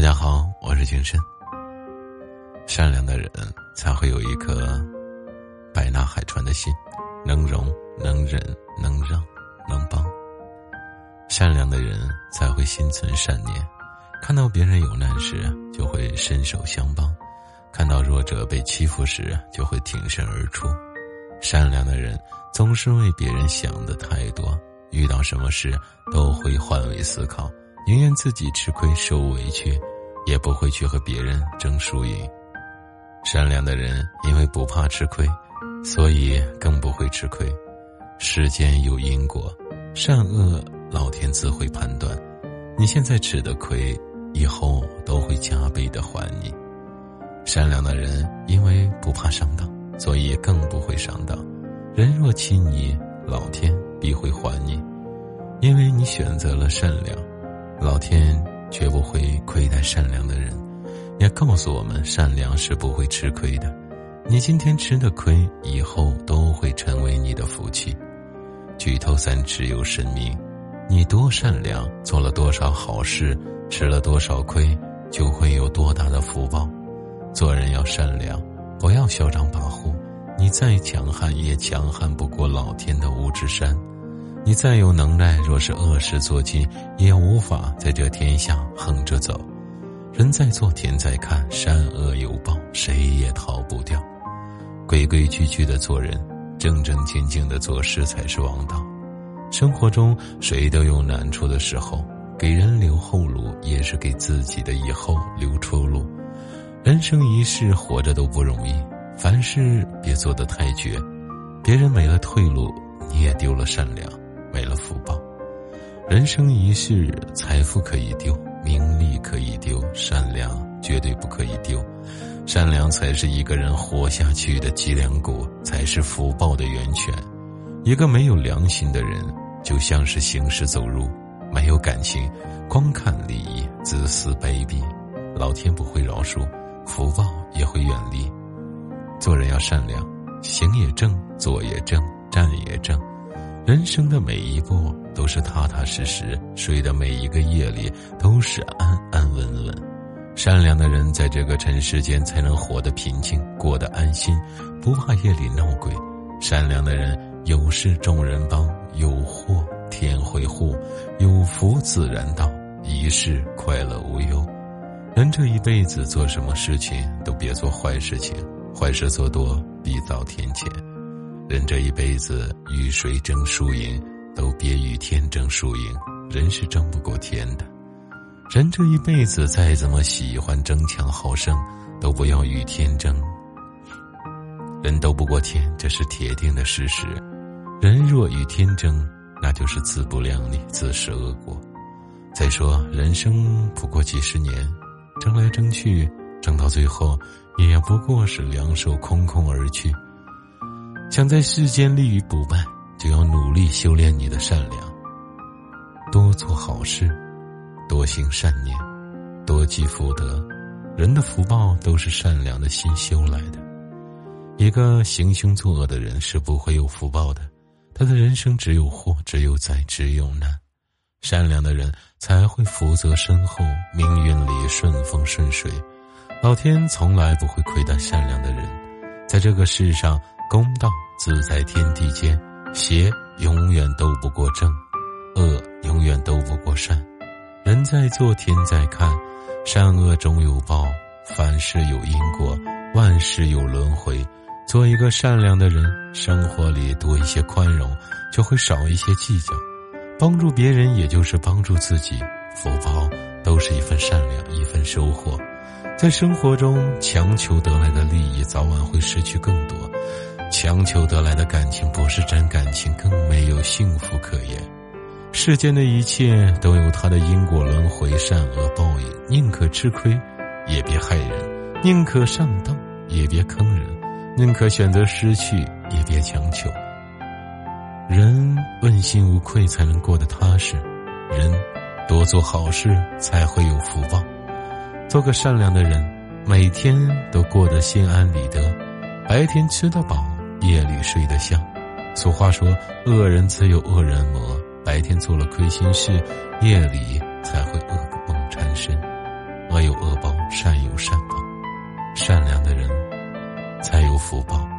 大家好，我是金深。善良的人才会有一颗百纳海川的心，能容能忍能让能帮。善良的人才会心存善念，看到别人有难时就会伸手相帮，看到弱者被欺负时就会挺身而出。善良的人总是为别人想的太多，遇到什么事都会换位思考。宁愿自己吃亏受委屈，也不会去和别人争输赢。善良的人因为不怕吃亏，所以更不会吃亏。世间有因果，善恶老天自会判断。你现在吃的亏，以后都会加倍的还你。善良的人因为不怕上当，所以更不会上当。人若欺你，老天必会还你，因为你选择了善良。老天绝不会亏待善良的人，也告诉我们善良是不会吃亏的。你今天吃的亏，以后都会成为你的福气。举头三尺有神明，你多善良，做了多少好事，吃了多少亏，就会有多大的福报。做人要善良，不要嚣张跋扈。你再强悍，也强悍不过老天的五指山。你再有能耐，若是恶事做尽，也无法在这天下横着走。人在做，天在看，善恶有报，谁也逃不掉。规规矩矩的做人，正正经经的做事才是王道。生活中，谁都有难处的时候，给人留后路，也是给自己的以后留出路。人生一世，活着都不容易，凡事别做得太绝，别人没了退路，你也丢了善良。没了福报，人生一世，财富可以丢，名利可以丢，善良绝对不可以丢。善良才是一个人活下去的脊梁骨，才是福报的源泉。一个没有良心的人，就像是行尸走肉，没有感情，光看利益，自私卑鄙，老天不会饶恕，福报也会远离。做人要善良，行也正，坐也正，站也正。人生的每一步都是踏踏实实，睡的每一个夜里都是安安稳稳。善良的人在这个尘世间才能活得平静，过得安心，不怕夜里闹鬼。善良的人有事众人帮，有祸天会护，有福自然到，一世快乐无忧。人这一辈子做什么事情都别做坏事情，坏事做多必遭天谴。人这一辈子与谁争输赢，都别与天争输赢。人是争不过天的。人这一辈子再怎么喜欢争强好胜，都不要与天争。人斗不过天，这是铁定的事实。人若与天争，那就是自不量力，自食恶果。再说，人生不过几十年，争来争去，争到最后，也不过是两手空空而去。想在世间立于不败，就要努力修炼你的善良。多做好事，多行善念，多积福德。人的福报都是善良的心修来的。一个行凶作恶的人是不会有福报的，他的人生只有祸，只有灾，只有难。善良的人才会福泽深厚，命运里顺风顺水。老天从来不会亏待善良的人，在这个世上。公道自在天地间，邪永远斗不过正，恶永远斗不过善。人在做，天在看，善恶终有报，凡事有因果，万事有轮回。做一个善良的人，生活里多一些宽容，就会少一些计较。帮助别人，也就是帮助自己。福报都是一份善良，一份收获。在生活中，强求得来的利益，早晚会失去更多。强求得来的感情不是真感情，更没有幸福可言。世间的一切都有它的因果轮回、善恶报应。宁可吃亏，也别害人；宁可上当，也别坑人；宁可选择失去，也别强求。人问心无愧，才能过得踏实；人多做好事，才会有福报。做个善良的人，每天都过得心安理得，白天吃得饱。夜里睡得香。俗话说：“恶人自有恶人磨。”白天做了亏心事，夜里才会恶梦缠身。恶恶有恶报，善有善报，善良的人才有福报。